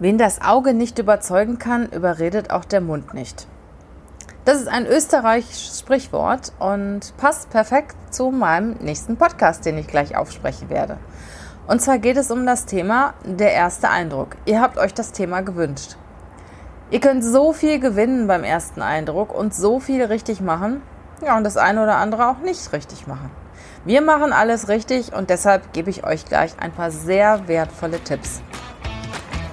Wen das Auge nicht überzeugen kann, überredet auch der Mund nicht. Das ist ein österreichisches Sprichwort und passt perfekt zu meinem nächsten Podcast, den ich gleich aufsprechen werde. Und zwar geht es um das Thema der erste Eindruck. Ihr habt euch das Thema gewünscht. Ihr könnt so viel gewinnen beim ersten Eindruck und so viel richtig machen, ja, und das eine oder andere auch nicht richtig machen. Wir machen alles richtig und deshalb gebe ich euch gleich ein paar sehr wertvolle Tipps.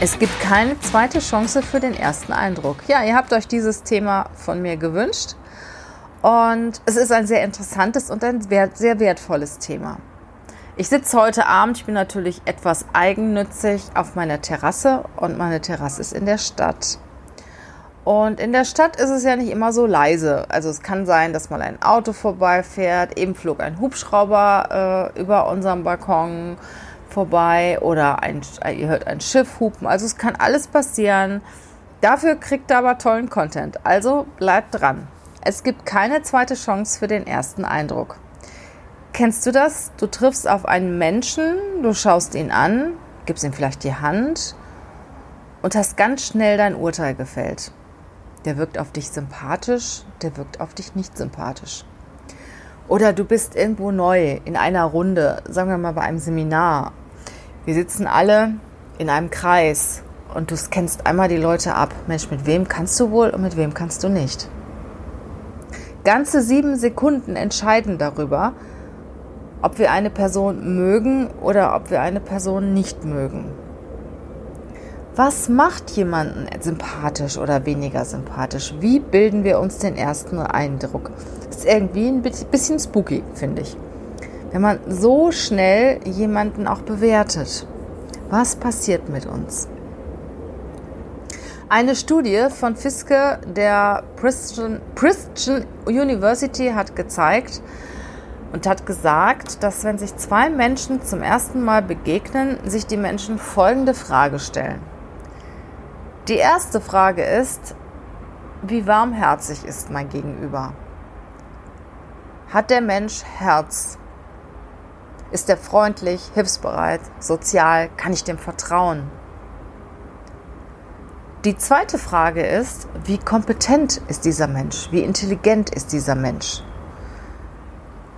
Es gibt keine zweite Chance für den ersten Eindruck. Ja, ihr habt euch dieses Thema von mir gewünscht und es ist ein sehr interessantes und ein sehr wertvolles Thema. Ich sitze heute Abend, ich bin natürlich etwas eigennützig auf meiner Terrasse und meine Terrasse ist in der Stadt. Und in der Stadt ist es ja nicht immer so leise. Also es kann sein, dass mal ein Auto vorbeifährt, eben flog ein Hubschrauber äh, über unserem Balkon vorbei oder ein, ihr hört ein Schiff hupen. Also es kann alles passieren. Dafür kriegt ihr aber tollen Content. Also bleibt dran. Es gibt keine zweite Chance für den ersten Eindruck. Kennst du das? Du triffst auf einen Menschen, du schaust ihn an, gibst ihm vielleicht die Hand und hast ganz schnell dein Urteil gefällt. Der wirkt auf dich sympathisch, der wirkt auf dich nicht sympathisch. Oder du bist irgendwo neu in einer Runde, sagen wir mal bei einem Seminar wir sitzen alle in einem Kreis und du scannst einmal die Leute ab. Mensch, mit wem kannst du wohl und mit wem kannst du nicht? Ganze sieben Sekunden entscheiden darüber, ob wir eine Person mögen oder ob wir eine Person nicht mögen. Was macht jemanden sympathisch oder weniger sympathisch? Wie bilden wir uns den ersten Eindruck? Das ist irgendwie ein bisschen spooky, finde ich wenn man so schnell jemanden auch bewertet. Was passiert mit uns? Eine Studie von Fiske der Princeton, Princeton University hat gezeigt und hat gesagt, dass wenn sich zwei Menschen zum ersten Mal begegnen, sich die Menschen folgende Frage stellen. Die erste Frage ist, wie warmherzig ist mein Gegenüber? Hat der Mensch Herz? Ist er freundlich, hilfsbereit, sozial? Kann ich dem vertrauen? Die zweite Frage ist, wie kompetent ist dieser Mensch? Wie intelligent ist dieser Mensch?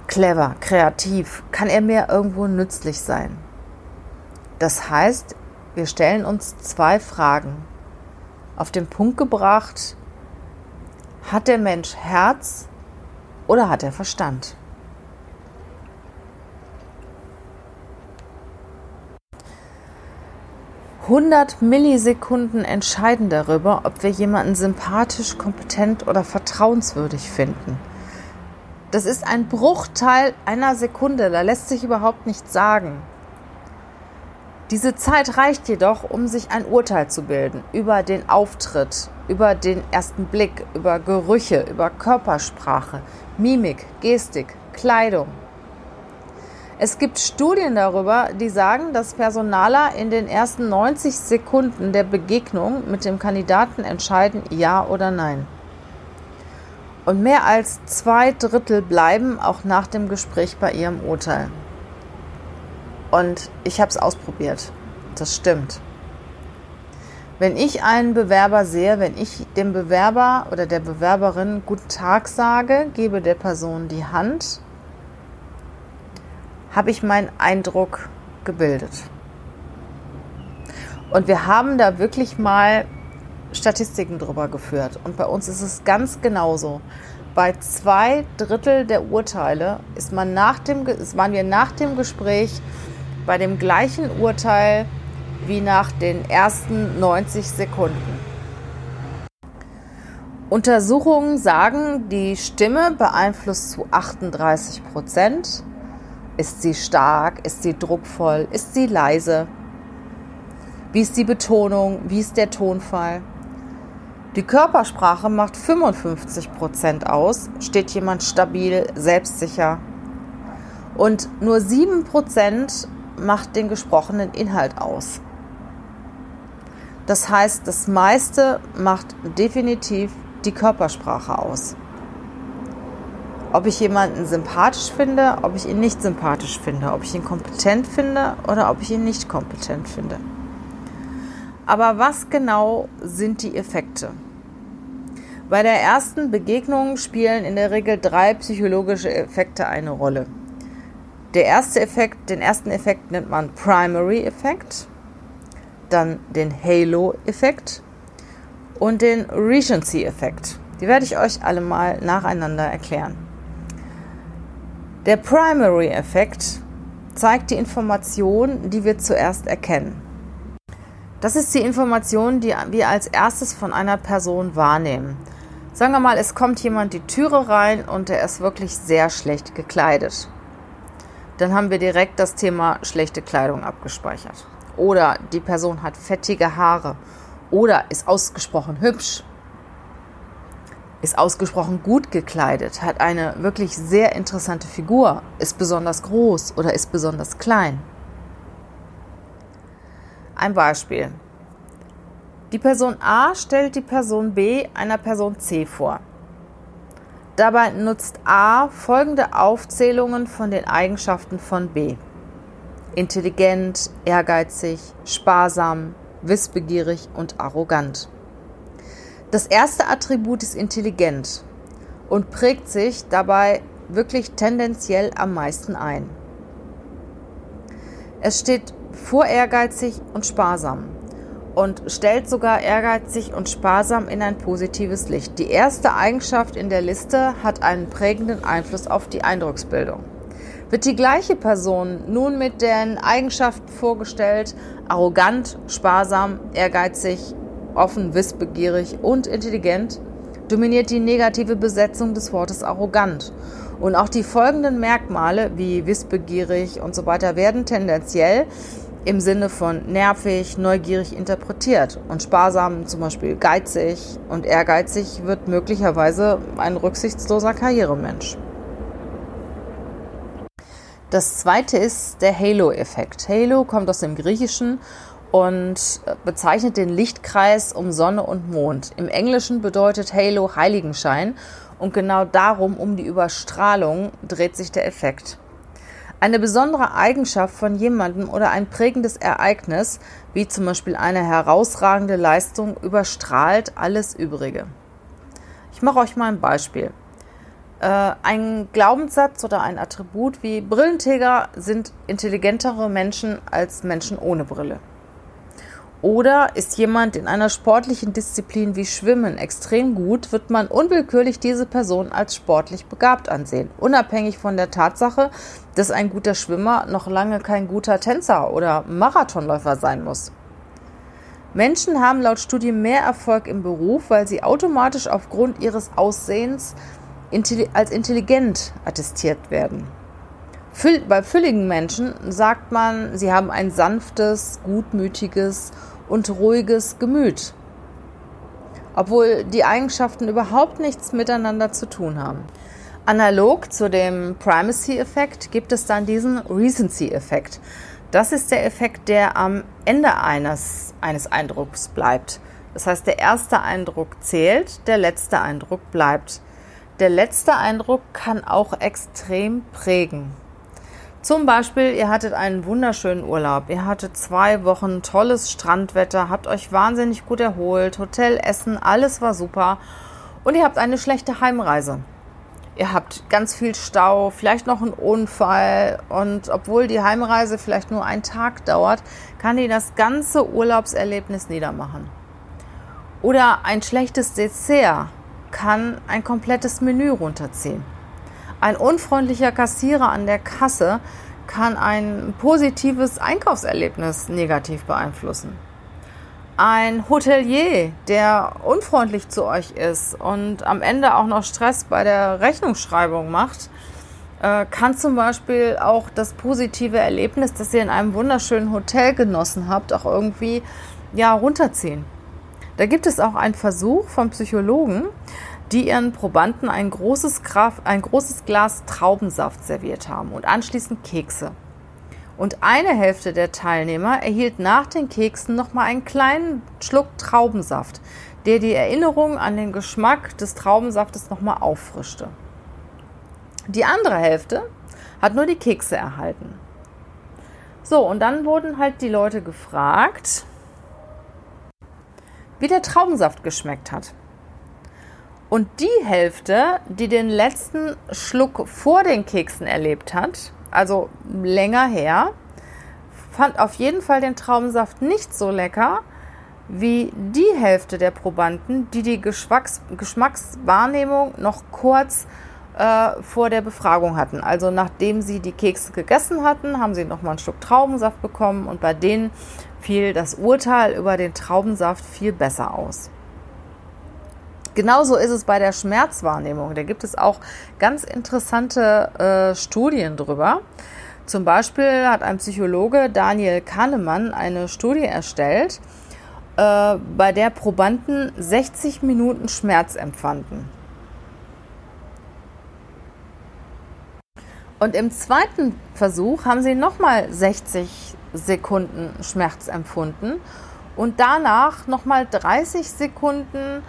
Clever, kreativ, kann er mir irgendwo nützlich sein? Das heißt, wir stellen uns zwei Fragen. Auf den Punkt gebracht, hat der Mensch Herz oder hat er Verstand? 100 Millisekunden entscheiden darüber, ob wir jemanden sympathisch, kompetent oder vertrauenswürdig finden. Das ist ein Bruchteil einer Sekunde, da lässt sich überhaupt nichts sagen. Diese Zeit reicht jedoch, um sich ein Urteil zu bilden über den Auftritt, über den ersten Blick, über Gerüche, über Körpersprache, Mimik, Gestik, Kleidung. Es gibt Studien darüber, die sagen, dass Personaler in den ersten 90 Sekunden der Begegnung mit dem Kandidaten entscheiden, ja oder nein. Und mehr als zwei Drittel bleiben auch nach dem Gespräch bei ihrem Urteil. Und ich habe es ausprobiert. Das stimmt. Wenn ich einen Bewerber sehe, wenn ich dem Bewerber oder der Bewerberin Guten Tag sage, gebe der Person die Hand habe ich meinen Eindruck gebildet. Und wir haben da wirklich mal Statistiken drüber geführt. Und bei uns ist es ganz genauso. Bei zwei Drittel der Urteile ist man nach dem, waren wir nach dem Gespräch bei dem gleichen Urteil wie nach den ersten 90 Sekunden. Untersuchungen sagen, die Stimme beeinflusst zu 38 Prozent Ist sie stark? Ist sie druckvoll? Ist sie leise? Wie ist die Betonung? Wie ist der Tonfall? Die Körpersprache macht 55 Prozent aus. Steht jemand stabil, selbstsicher? Und nur 7 Prozent macht den gesprochenen Inhalt aus. Das heißt, das meiste macht definitiv die Körpersprache aus. Ob ich jemanden sympathisch finde, ob ich ihn nicht sympathisch finde, ob ich ihn kompetent finde oder ob ich ihn nicht kompetent finde. Aber was genau sind die Effekte? Bei der ersten Begegnung spielen in der Regel drei psychologische Effekte eine Rolle. Der erste Effekt, den ersten Effekt nennt man Primary Effekt, dann den Halo-Effekt und den Recency-Effekt. Die werde ich euch alle mal nacheinander erklären. Der Primary-Effekt zeigt die Information, die wir zuerst erkennen. Das ist die Information, die wir als erstes von einer Person wahrnehmen. Sagen wir mal, es kommt jemand die Türe rein und er ist wirklich sehr schlecht gekleidet. Dann haben wir direkt das Thema schlechte Kleidung abgespeichert. Oder die Person hat fettige Haare. Oder ist ausgesprochen hübsch. Ist ausgesprochen gut gekleidet. Hat eine wirklich sehr interessante Figur. Ist besonders groß oder ist besonders klein. Ein Beispiel. Die Person A stellt die Person B einer Person C vor. Dabei nutzt A folgende Aufzählungen von den Eigenschaften von B intelligent, ehrgeizig, sparsam, wissbegierig und arrogant. Das erste Attribut ist intelligent und prägt sich dabei wirklich tendenziell am meisten ein. Es steht vor ehrgeizig und sparsam und stellt sogar ehrgeizig und sparsam in ein positives Licht. Die erste Eigenschaft in der Liste hat einen prägenden Einfluss auf die Eindrucksbildung. Wird die gleiche Person nun mit den Eigenschaften vorgestellt, arrogant, sparsam, ehrgeizig, offen, wissbegierig und intelligent, dominiert die negative Besetzung des Wortes arrogant. Und auch die folgenden Merkmale wie wissbegierig und so weiter werden tendenziell im Sinne von nervig, neugierig interpretiert. Und sparsam, zum Beispiel geizig und ehrgeizig, wird möglicherweise ein rücksichtsloser Karrieremensch. Das zweite ist der Halo-Effekt. Halo kommt aus dem Griechischen und bezeichnet den Lichtkreis um Sonne und Mond. Im Englischen bedeutet Halo Heiligenschein und genau darum, um die Überstrahlung, dreht sich der Effekt. Eine besondere Eigenschaft von jemandem oder ein prägendes Ereignis, wie zum Beispiel eine herausragende Leistung, überstrahlt alles Übrige. Ich mache euch mal ein Beispiel. Äh, ein Glaubenssatz oder ein Attribut wie Brillenträger sind intelligentere Menschen als Menschen ohne Brille. Oder ist jemand in einer sportlichen Disziplin wie Schwimmen extrem gut, wird man unwillkürlich diese Person als sportlich begabt ansehen, unabhängig von der Tatsache, dass ein guter Schwimmer noch lange kein guter Tänzer oder Marathonläufer sein muss. Menschen haben laut Studie mehr Erfolg im Beruf, weil sie automatisch aufgrund ihres Aussehens als intelligent attestiert werden. Bei fülligen Menschen sagt man, sie haben ein sanftes, gutmütiges und ruhiges Gemüt, obwohl die Eigenschaften überhaupt nichts miteinander zu tun haben. Analog zu dem Primacy-Effekt gibt es dann diesen Recency-Effekt. Das ist der Effekt, der am Ende eines, eines Eindrucks bleibt. Das heißt, der erste Eindruck zählt, der letzte Eindruck bleibt der letzte Eindruck kann auch extrem prägen. Zum Beispiel, ihr hattet einen wunderschönen Urlaub, ihr hattet zwei Wochen tolles Strandwetter, habt euch wahnsinnig gut erholt, Hotel, Essen, alles war super und ihr habt eine schlechte Heimreise. Ihr habt ganz viel Stau, vielleicht noch einen Unfall und obwohl die Heimreise vielleicht nur einen Tag dauert, kann die das ganze Urlaubserlebnis niedermachen. Oder ein schlechtes Dessert kann ein komplettes Menü runterziehen. Ein unfreundlicher Kassierer an der Kasse kann ein positives Einkaufserlebnis negativ beeinflussen. Ein Hotelier, der unfreundlich zu euch ist und am Ende auch noch Stress bei der Rechnungsschreibung macht, äh, kann zum Beispiel auch das positive Erlebnis, das ihr in einem wunderschönen Hotel genossen habt, auch irgendwie ja, runterziehen. Da gibt es auch einen Versuch von Psychologen, die ihren Probanden ein großes, Graf, ein großes Glas Traubensaft serviert haben und anschließend Kekse. Und eine Hälfte der Teilnehmer erhielt nach den Keksen nochmal einen kleinen Schluck Traubensaft, der die Erinnerung an den Geschmack des Traubensaftes nochmal auffrischte. Die andere Hälfte hat nur die Kekse erhalten. So, und dann wurden halt die Leute gefragt, wie der Traubensaft geschmeckt hat. Und die Hälfte, die den letzten Schluck vor den Keksen erlebt hat, also länger her, fand auf jeden Fall den Traubensaft nicht so lecker wie die Hälfte der Probanden, die die Geschmacks Geschmackswahrnehmung noch kurz äh, vor der Befragung hatten. Also nachdem sie die Kekse gegessen hatten, haben sie noch mal einen Schluck Traubensaft bekommen und bei denen fiel das Urteil über den Traubensaft viel besser aus. Genauso ist es bei der Schmerzwahrnehmung. Da gibt es auch ganz interessante äh, Studien drüber. Zum Beispiel hat ein Psychologe Daniel Kahnemann eine Studie erstellt, äh, bei der Probanden 60 Minuten Schmerz empfanden. Und im zweiten Versuch haben sie nochmal 60 Sekunden Schmerz empfunden und danach nochmal 30 Sekunden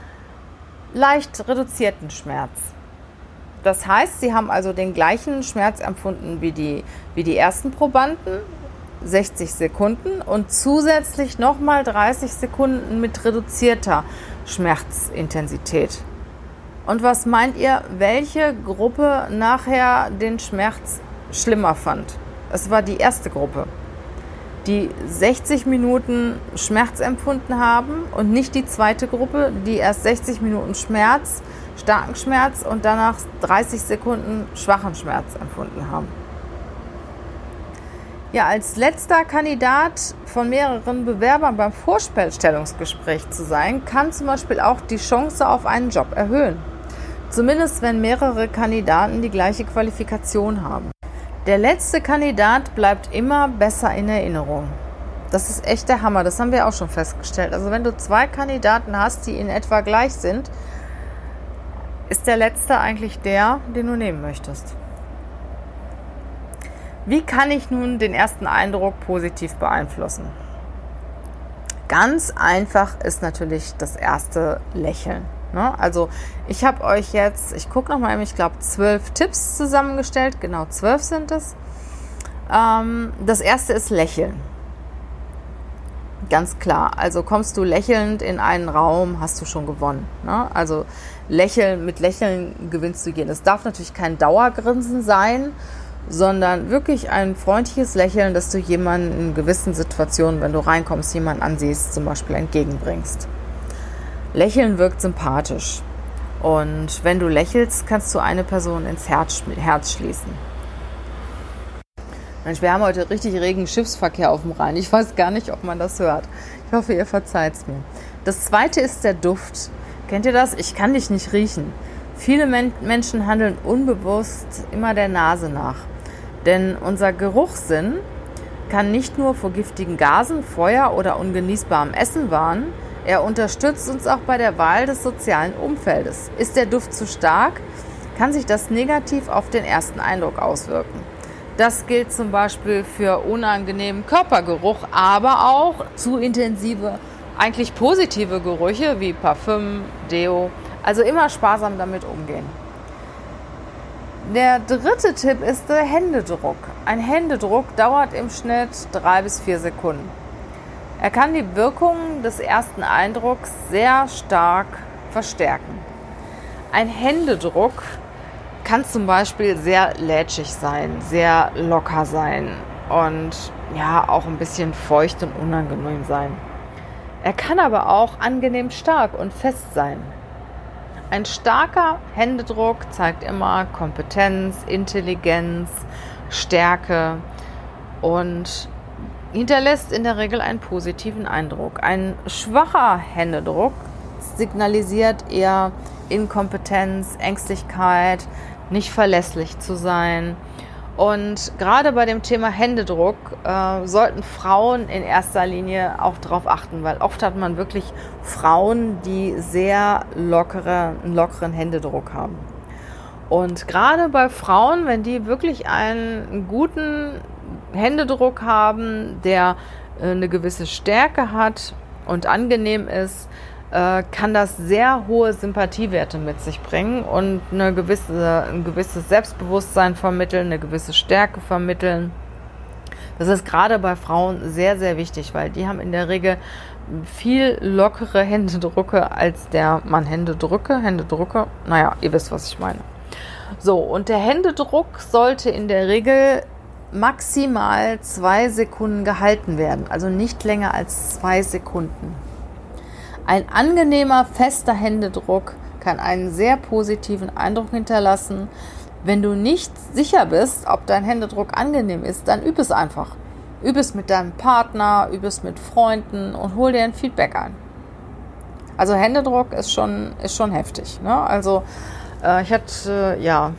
leicht reduzierten Schmerz. Das heißt, sie haben also den gleichen Schmerz empfunden wie die, wie die ersten Probanden, 60 Sekunden und zusätzlich nochmal 30 Sekunden mit reduzierter Schmerzintensität. Und was meint ihr, welche Gruppe nachher den Schmerz schlimmer fand? Es war die erste Gruppe, die 60 Minuten Schmerz empfunden haben und nicht die zweite Gruppe, die erst 60 Minuten Schmerz, starken Schmerz und danach 30 Sekunden schwachen Schmerz empfunden haben. Ja, als letzter Kandidat von mehreren Bewerbern beim Vorstellungsgespräch zu sein, kann zum Beispiel auch die Chance auf einen Job erhöhen. Zumindest wenn mehrere Kandidaten die gleiche Qualifikation haben. Der letzte Kandidat bleibt immer besser in Erinnerung. Das ist echt der Hammer, das haben wir auch schon festgestellt. Also wenn du zwei Kandidaten hast, die in etwa gleich sind, ist der letzte eigentlich der, den du nehmen möchtest. Wie kann ich nun den ersten Eindruck positiv beeinflussen? Ganz einfach ist natürlich das erste Lächeln. Ne? Also ich habe euch jetzt, ich gucke nochmal, ich glaube zwölf Tipps zusammengestellt, genau zwölf sind es. Ähm, das erste ist Lächeln. Ganz klar. Also kommst du lächelnd in einen Raum, hast du schon gewonnen. Ne? Also Lächeln, mit Lächeln gewinnst du jeden. Es darf natürlich kein Dauergrinsen sein, sondern wirklich ein freundliches Lächeln, dass du jemanden in gewissen Situationen, wenn du reinkommst, jemanden ansiehst, zum Beispiel entgegenbringst. Lächeln wirkt sympathisch. Und wenn du lächelst, kannst du eine Person ins Herz, Herz schließen. Mensch, wir haben heute richtig regen Schiffsverkehr auf dem Rhein. Ich weiß gar nicht, ob man das hört. Ich hoffe, ihr verzeiht es mir. Das zweite ist der Duft. Kennt ihr das? Ich kann dich nicht riechen. Viele Men Menschen handeln unbewusst immer der Nase nach. Denn unser Geruchssinn kann nicht nur vor giftigen Gasen, Feuer oder ungenießbarem Essen warnen, er unterstützt uns auch bei der Wahl des sozialen Umfeldes. Ist der Duft zu stark, kann sich das negativ auf den ersten Eindruck auswirken. Das gilt zum Beispiel für unangenehmen Körpergeruch, aber auch zu intensive, eigentlich positive Gerüche wie Parfüm, Deo. Also immer sparsam damit umgehen. Der dritte Tipp ist der Händedruck. Ein Händedruck dauert im Schnitt drei bis vier Sekunden. Er kann die Wirkung des ersten Eindrucks sehr stark verstärken. Ein Händedruck kann zum Beispiel sehr lätschig sein, sehr locker sein und ja auch ein bisschen feucht und unangenehm sein. Er kann aber auch angenehm stark und fest sein. Ein starker Händedruck zeigt immer Kompetenz, Intelligenz, Stärke und hinterlässt in der Regel einen positiven Eindruck. Ein schwacher Händedruck signalisiert eher Inkompetenz, Ängstlichkeit, nicht verlässlich zu sein. Und gerade bei dem Thema Händedruck äh, sollten Frauen in erster Linie auch darauf achten, weil oft hat man wirklich Frauen, die sehr lockere, einen lockeren Händedruck haben. Und gerade bei Frauen, wenn die wirklich einen guten Händedruck haben, der äh, eine gewisse Stärke hat und angenehm ist, äh, kann das sehr hohe Sympathiewerte mit sich bringen und eine gewisse, ein gewisses Selbstbewusstsein vermitteln, eine gewisse Stärke vermitteln. Das ist gerade bei Frauen sehr, sehr wichtig, weil die haben in der Regel viel lockere Händedrucke als der Mann. Händedrücke, Händedrucke, naja, ihr wisst, was ich meine. So, und der Händedruck sollte in der Regel maximal zwei Sekunden gehalten werden, also nicht länger als zwei Sekunden. Ein angenehmer, fester Händedruck kann einen sehr positiven Eindruck hinterlassen. Wenn du nicht sicher bist, ob dein Händedruck angenehm ist, dann übe es einfach. Übe es mit deinem Partner, übe es mit Freunden und hol dir ein Feedback ein. Also Händedruck ist schon, ist schon heftig. Ne? Also ich hatte äh, ja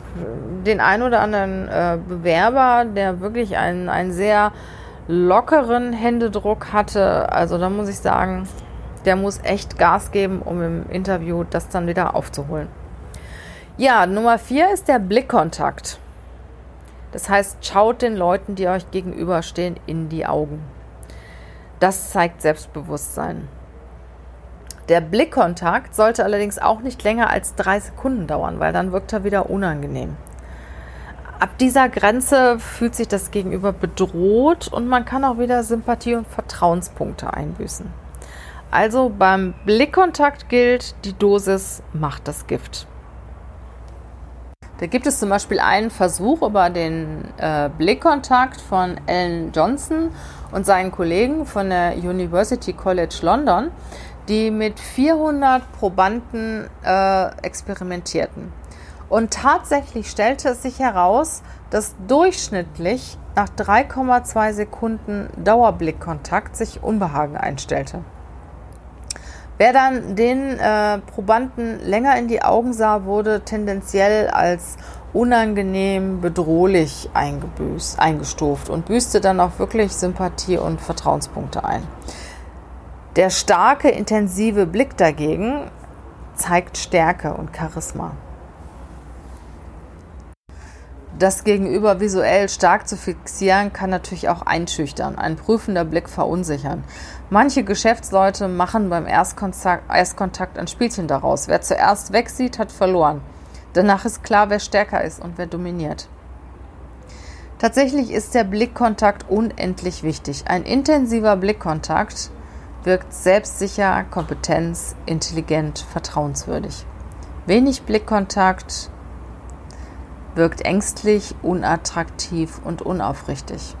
den einen oder anderen äh, Bewerber, der wirklich einen, einen sehr lockeren Händedruck hatte. Also da muss ich sagen, der muss echt Gas geben, um im Interview das dann wieder aufzuholen. Ja, Nummer vier ist der Blickkontakt. Das heißt, schaut den Leuten, die euch gegenüberstehen, in die Augen. Das zeigt Selbstbewusstsein. Der Blickkontakt sollte allerdings auch nicht länger als drei Sekunden dauern, weil dann wirkt er wieder unangenehm. Ab dieser Grenze fühlt sich das Gegenüber bedroht und man kann auch wieder Sympathie und Vertrauenspunkte einbüßen. Also beim Blickkontakt gilt, die Dosis macht das Gift. Da gibt es zum Beispiel einen Versuch über den äh, Blickkontakt von Alan Johnson und seinen Kollegen von der University College London, die mit 400 Probanden äh, experimentierten. Und tatsächlich stellte es sich heraus, dass durchschnittlich nach 3,2 Sekunden Dauerblickkontakt sich Unbehagen einstellte. Wer dann den äh, Probanden länger in die Augen sah, wurde tendenziell als unangenehm, bedrohlich eingestuft und büßte dann auch wirklich Sympathie und Vertrauenspunkte ein. Der starke, intensive Blick dagegen zeigt Stärke und Charisma. Das Gegenüber visuell stark zu fixieren, kann natürlich auch einschüchtern, ein prüfender Blick verunsichern. Manche Geschäftsleute machen beim Erstkontakt, Erstkontakt ein Spielchen daraus. Wer zuerst wegsieht, hat verloren. Danach ist klar, wer stärker ist und wer dominiert. Tatsächlich ist der Blickkontakt unendlich wichtig. Ein intensiver Blickkontakt wirkt selbstsicher, kompetent, intelligent, vertrauenswürdig. Wenig Blickkontakt wirkt ängstlich, unattraktiv und unaufrichtig.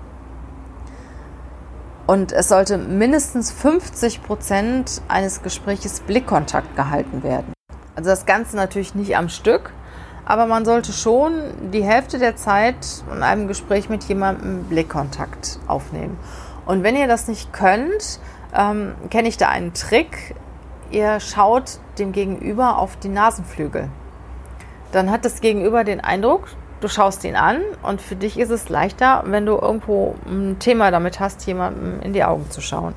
Und es sollte mindestens 50 Prozent eines Gespräches Blickkontakt gehalten werden. Also das Ganze natürlich nicht am Stück, aber man sollte schon die Hälfte der Zeit in einem Gespräch mit jemandem Blickkontakt aufnehmen. Und wenn ihr das nicht könnt, ähm, kenne ich da einen Trick. Ihr schaut dem Gegenüber auf die Nasenflügel dann hat das Gegenüber den Eindruck, du schaust ihn an und für dich ist es leichter, wenn du irgendwo ein Thema damit hast, jemandem in die Augen zu schauen.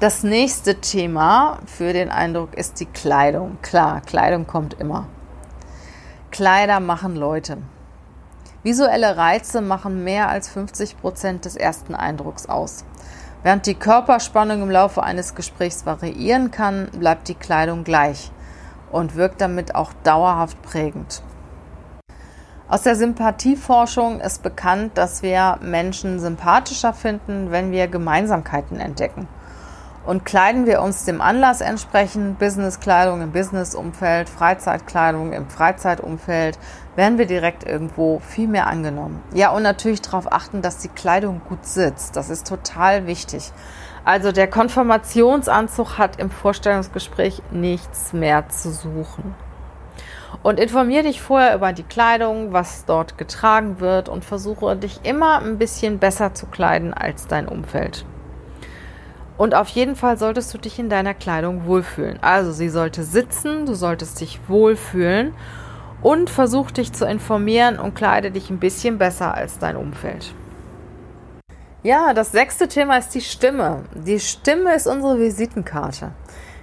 Das nächste Thema für den Eindruck ist die Kleidung. Klar, Kleidung kommt immer. Kleider machen Leute. Visuelle Reize machen mehr als 50 Prozent des ersten Eindrucks aus. Während die Körperspannung im Laufe eines Gesprächs variieren kann, bleibt die Kleidung gleich und wirkt damit auch dauerhaft prägend. Aus der Sympathieforschung ist bekannt, dass wir Menschen sympathischer finden, wenn wir Gemeinsamkeiten entdecken. Und kleiden wir uns dem Anlass entsprechend, Businesskleidung im Businessumfeld, Freizeitkleidung im Freizeitumfeld, werden wir direkt irgendwo viel mehr angenommen. Ja, und natürlich darauf achten, dass die Kleidung gut sitzt. Das ist total wichtig. Also der Konfirmationsanzug hat im Vorstellungsgespräch nichts mehr zu suchen. Und informiere dich vorher über die Kleidung, was dort getragen wird und versuche dich immer ein bisschen besser zu kleiden als dein Umfeld. Und auf jeden Fall solltest du dich in deiner Kleidung wohlfühlen. Also sie sollte sitzen, du solltest dich wohlfühlen und versuch dich zu informieren und kleide dich ein bisschen besser als dein Umfeld. Ja, das sechste Thema ist die Stimme. Die Stimme ist unsere Visitenkarte.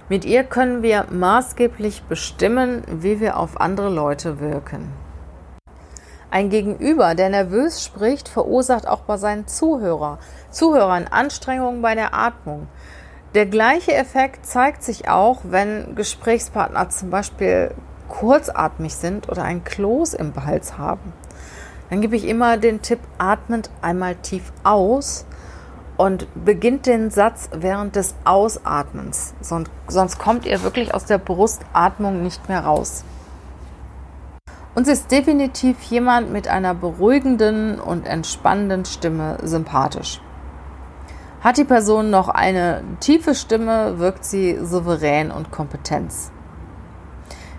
Mit ihr können wir maßgeblich bestimmen, wie wir auf andere Leute wirken. Ein Gegenüber, der nervös spricht, verursacht auch bei seinen Zuhörer, Zuhörern Anstrengungen bei der Atmung. Der gleiche Effekt zeigt sich auch, wenn Gesprächspartner zum Beispiel kurzatmig sind oder ein Kloß im Hals haben. Dann gebe ich immer den Tipp, atmet einmal tief aus und beginnt den Satz während des Ausatmens. Sonst, sonst kommt ihr wirklich aus der Brustatmung nicht mehr raus. Uns ist definitiv jemand mit einer beruhigenden und entspannenden Stimme sympathisch. Hat die Person noch eine tiefe Stimme, wirkt sie souverän und kompetenz.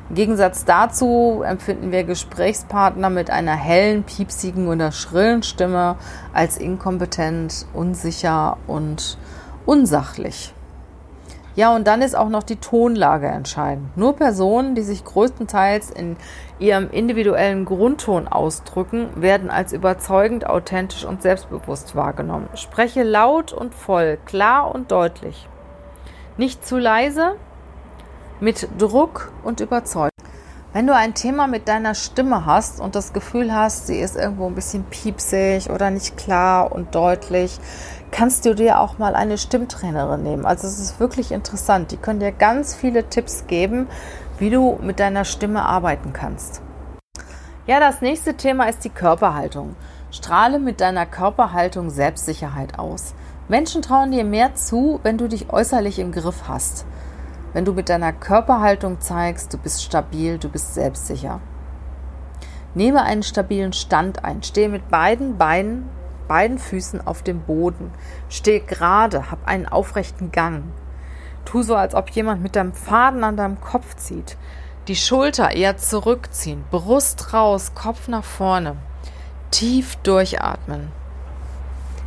Im Gegensatz dazu empfinden wir Gesprächspartner mit einer hellen, piepsigen oder schrillen Stimme als inkompetent, unsicher und unsachlich. Ja, und dann ist auch noch die Tonlage entscheidend. Nur Personen, die sich größtenteils in ihrem individuellen Grundton ausdrücken, werden als überzeugend, authentisch und selbstbewusst wahrgenommen. Spreche laut und voll, klar und deutlich. Nicht zu leise, mit Druck und Überzeugung. Wenn du ein Thema mit deiner Stimme hast und das Gefühl hast, sie ist irgendwo ein bisschen piepsig oder nicht klar und deutlich, kannst du dir auch mal eine Stimmtrainerin nehmen. Also es ist wirklich interessant. Die können dir ganz viele Tipps geben, wie du mit deiner Stimme arbeiten kannst. Ja, das nächste Thema ist die Körperhaltung. Strahle mit deiner Körperhaltung Selbstsicherheit aus. Menschen trauen dir mehr zu, wenn du dich äußerlich im Griff hast. Wenn du mit deiner Körperhaltung zeigst, du bist stabil, du bist selbstsicher. Nehme einen stabilen Stand ein. Stehe mit beiden Beinen beiden Füßen auf dem Boden. Steh gerade, hab einen aufrechten Gang. Tu so, als ob jemand mit deinem Faden an deinem Kopf zieht. Die Schulter eher zurückziehen, Brust raus, Kopf nach vorne. Tief durchatmen.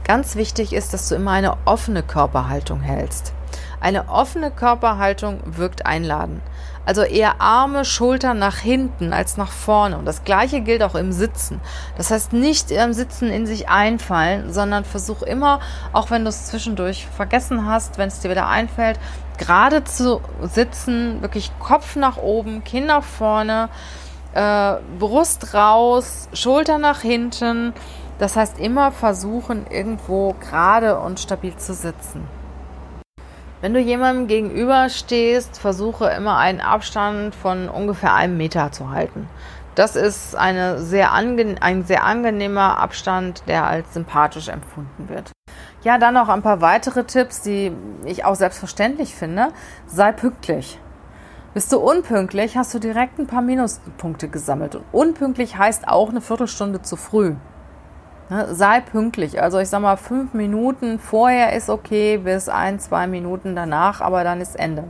Ganz wichtig ist, dass du immer eine offene Körperhaltung hältst. Eine offene Körperhaltung wirkt einladen. Also eher Arme, Schultern nach hinten als nach vorne. Und das gleiche gilt auch im Sitzen. Das heißt nicht im Sitzen in sich einfallen, sondern versuch immer, auch wenn du es zwischendurch vergessen hast, wenn es dir wieder einfällt, gerade zu sitzen, wirklich Kopf nach oben, Kinn nach vorne, äh, Brust raus, Schulter nach hinten. Das heißt immer versuchen, irgendwo gerade und stabil zu sitzen. Wenn du jemandem gegenüberstehst, versuche immer einen Abstand von ungefähr einem Meter zu halten. Das ist eine sehr ein sehr angenehmer Abstand, der als sympathisch empfunden wird. Ja, dann noch ein paar weitere Tipps, die ich auch selbstverständlich finde. Sei pünktlich. Bist du unpünktlich, hast du direkt ein paar Minuspunkte gesammelt. Und unpünktlich heißt auch eine Viertelstunde zu früh. Ne, sei pünktlich. Also ich sag mal, fünf Minuten vorher ist okay, bis ein, zwei Minuten danach, aber dann ist Ende.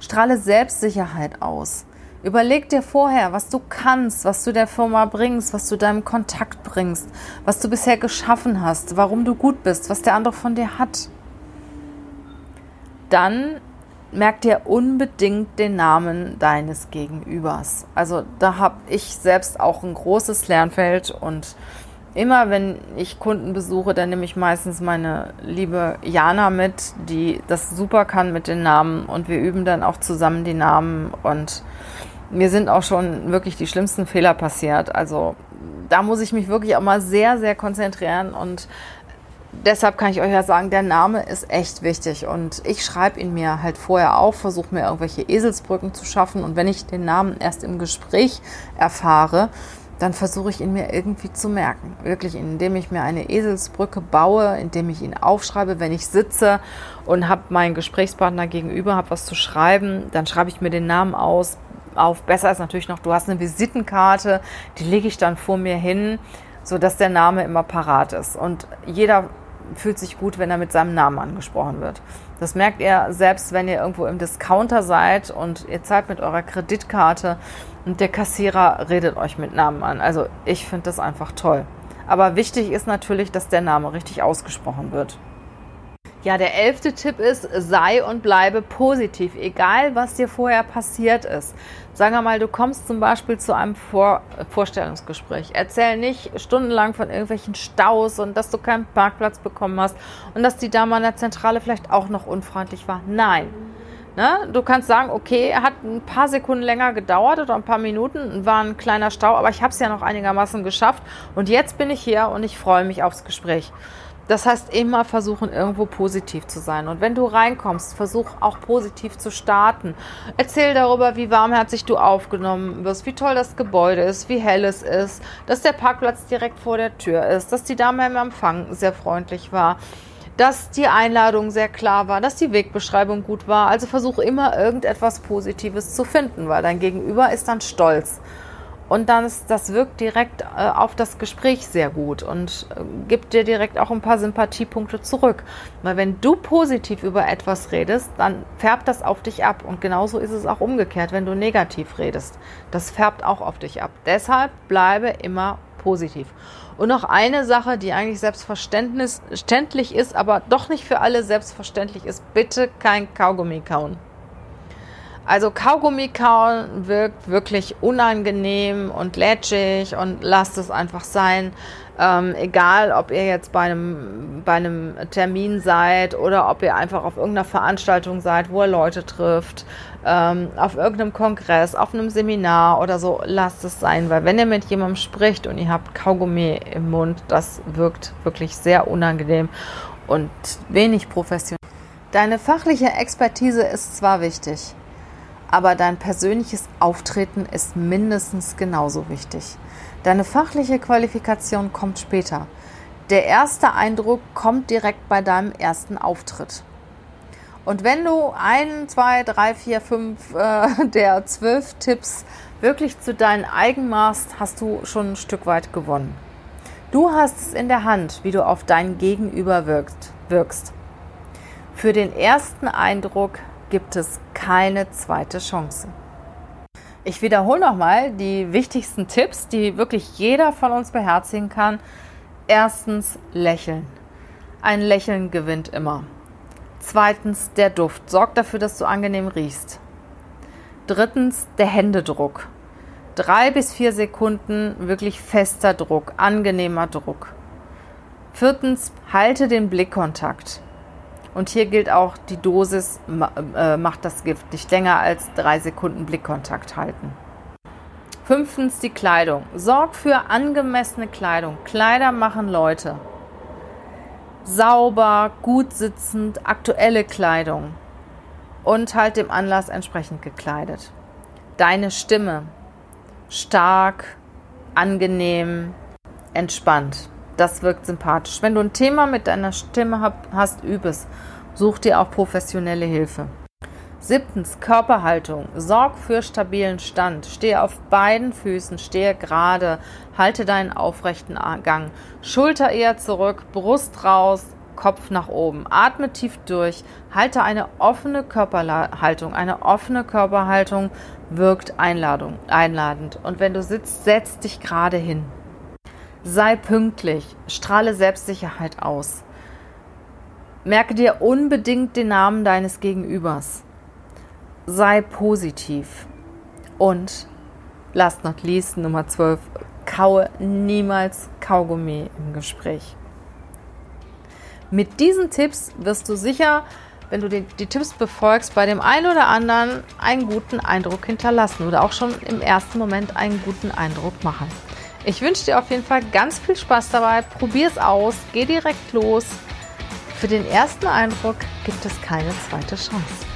Strahle Selbstsicherheit aus. Überleg dir vorher, was du kannst, was du der Firma bringst, was du deinem Kontakt bringst, was du bisher geschaffen hast, warum du gut bist, was der andere von dir hat. Dann merk dir unbedingt den Namen deines Gegenübers. Also da habe ich selbst auch ein großes Lernfeld und immer wenn ich Kunden besuche, dann nehme ich meistens meine liebe Jana mit, die das super kann mit den Namen. Und wir üben dann auch zusammen die Namen. Und mir sind auch schon wirklich die schlimmsten Fehler passiert. Also da muss ich mich wirklich auch mal sehr, sehr konzentrieren. Und deshalb kann ich euch ja sagen, der Name ist echt wichtig. Und ich schreibe ihn mir halt vorher auf, versuche mir irgendwelche Eselsbrücken zu schaffen. Und wenn ich den Namen erst im Gespräch erfahre, dann versuche ich ihn mir irgendwie zu merken. Wirklich, indem ich mir eine Eselsbrücke baue, indem ich ihn aufschreibe, wenn ich sitze und habe meinen Gesprächspartner gegenüber, habe was zu schreiben, dann schreibe ich mir den Namen aus, auf. Besser ist natürlich noch, du hast eine Visitenkarte, die lege ich dann vor mir hin, sodass der Name immer parat ist. Und jeder fühlt sich gut, wenn er mit seinem Namen angesprochen wird. Das merkt ihr selbst, wenn ihr irgendwo im Discounter seid und ihr zahlt mit eurer Kreditkarte und der Kassierer redet euch mit Namen an. Also ich finde das einfach toll. Aber wichtig ist natürlich, dass der Name richtig ausgesprochen wird. Ja, der elfte Tipp ist, sei und bleibe positiv, egal was dir vorher passiert ist. Sagen wir mal, du kommst zum Beispiel zu einem Vor Vorstellungsgespräch. Erzähl nicht stundenlang von irgendwelchen Staus und dass du keinen Parkplatz bekommen hast und dass die Dame an der Zentrale vielleicht auch noch unfreundlich war. Nein. Ne? Du kannst sagen, okay, hat ein paar Sekunden länger gedauert oder ein paar Minuten, war ein kleiner Stau, aber ich habe es ja noch einigermaßen geschafft und jetzt bin ich hier und ich freue mich aufs Gespräch. Das heißt, immer versuchen, irgendwo positiv zu sein. Und wenn du reinkommst, versuch auch positiv zu starten. Erzähl darüber, wie warmherzig du aufgenommen wirst, wie toll das Gebäude ist, wie hell es ist, dass der Parkplatz direkt vor der Tür ist, dass die Dame im Empfang sehr freundlich war, dass die Einladung sehr klar war, dass die Wegbeschreibung gut war. Also versuch immer irgendetwas Positives zu finden, weil dein Gegenüber ist dann stolz. Und dann ist, das wirkt direkt äh, auf das Gespräch sehr gut und äh, gibt dir direkt auch ein paar Sympathiepunkte zurück. Weil wenn du positiv über etwas redest, dann färbt das auf dich ab. Und genauso ist es auch umgekehrt, wenn du negativ redest. Das färbt auch auf dich ab. Deshalb bleibe immer positiv. Und noch eine Sache, die eigentlich selbstverständlich ist, aber doch nicht für alle selbstverständlich ist. Bitte kein Kaugummi kauen. Also Kaugummi kauen wirkt wirklich unangenehm und lätschig und lasst es einfach sein. Ähm, egal, ob ihr jetzt bei einem, bei einem Termin seid oder ob ihr einfach auf irgendeiner Veranstaltung seid, wo ihr Leute trifft, ähm, auf irgendeinem Kongress, auf einem Seminar oder so, lasst es sein, weil wenn ihr mit jemandem spricht und ihr habt Kaugummi im Mund, das wirkt wirklich sehr unangenehm und wenig professionell. Deine fachliche Expertise ist zwar wichtig, aber dein persönliches Auftreten ist mindestens genauso wichtig. Deine fachliche Qualifikation kommt später. Der erste Eindruck kommt direkt bei deinem ersten Auftritt. Und wenn du ein, zwei, drei, vier, fünf äh, der zwölf Tipps wirklich zu deinen eigen machst, hast du schon ein Stück weit gewonnen. Du hast es in der Hand, wie du auf dein Gegenüber wirkst. wirkst. Für den ersten Eindruck gibt es keine zweite Chance. Ich wiederhole nochmal die wichtigsten Tipps, die wirklich jeder von uns beherzigen kann. Erstens lächeln. Ein Lächeln gewinnt immer. Zweitens der Duft. Sorg dafür, dass du angenehm riechst. Drittens der Händedruck. Drei bis vier Sekunden wirklich fester Druck, angenehmer Druck. Viertens halte den Blickkontakt. Und hier gilt auch, die Dosis äh, macht das Gift nicht länger als drei Sekunden Blickkontakt halten. Fünftens die Kleidung. Sorg für angemessene Kleidung. Kleider machen Leute. Sauber, gut sitzend, aktuelle Kleidung. Und halt dem Anlass entsprechend gekleidet. Deine Stimme. Stark, angenehm, entspannt. Das wirkt sympathisch. Wenn du ein Thema mit deiner Stimme hast, übe es. Such dir auch professionelle Hilfe. Siebtens, Körperhaltung. Sorg für stabilen Stand. Stehe auf beiden Füßen, stehe gerade, halte deinen aufrechten Gang. Schulter eher zurück, Brust raus, Kopf nach oben. Atme tief durch. Halte eine offene Körperhaltung. Eine offene Körperhaltung wirkt einladend. Und wenn du sitzt, setz dich gerade hin. Sei pünktlich, strahle Selbstsicherheit aus. Merke dir unbedingt den Namen deines Gegenübers. Sei positiv. Und last not least, Nummer 12, kaue niemals Kaugummi im Gespräch. Mit diesen Tipps wirst du sicher, wenn du die, die, Tipps befolgst, bei dem einen oder anderen einen guten Eindruck hinterlassen oder auch schon im ersten Moment einen guten Eindruck machen. Ich wünsche dir auf jeden Fall ganz viel Spaß dabei. Probier es aus, geh direkt los. Für den ersten Eindruck gibt es keine zweite Chance.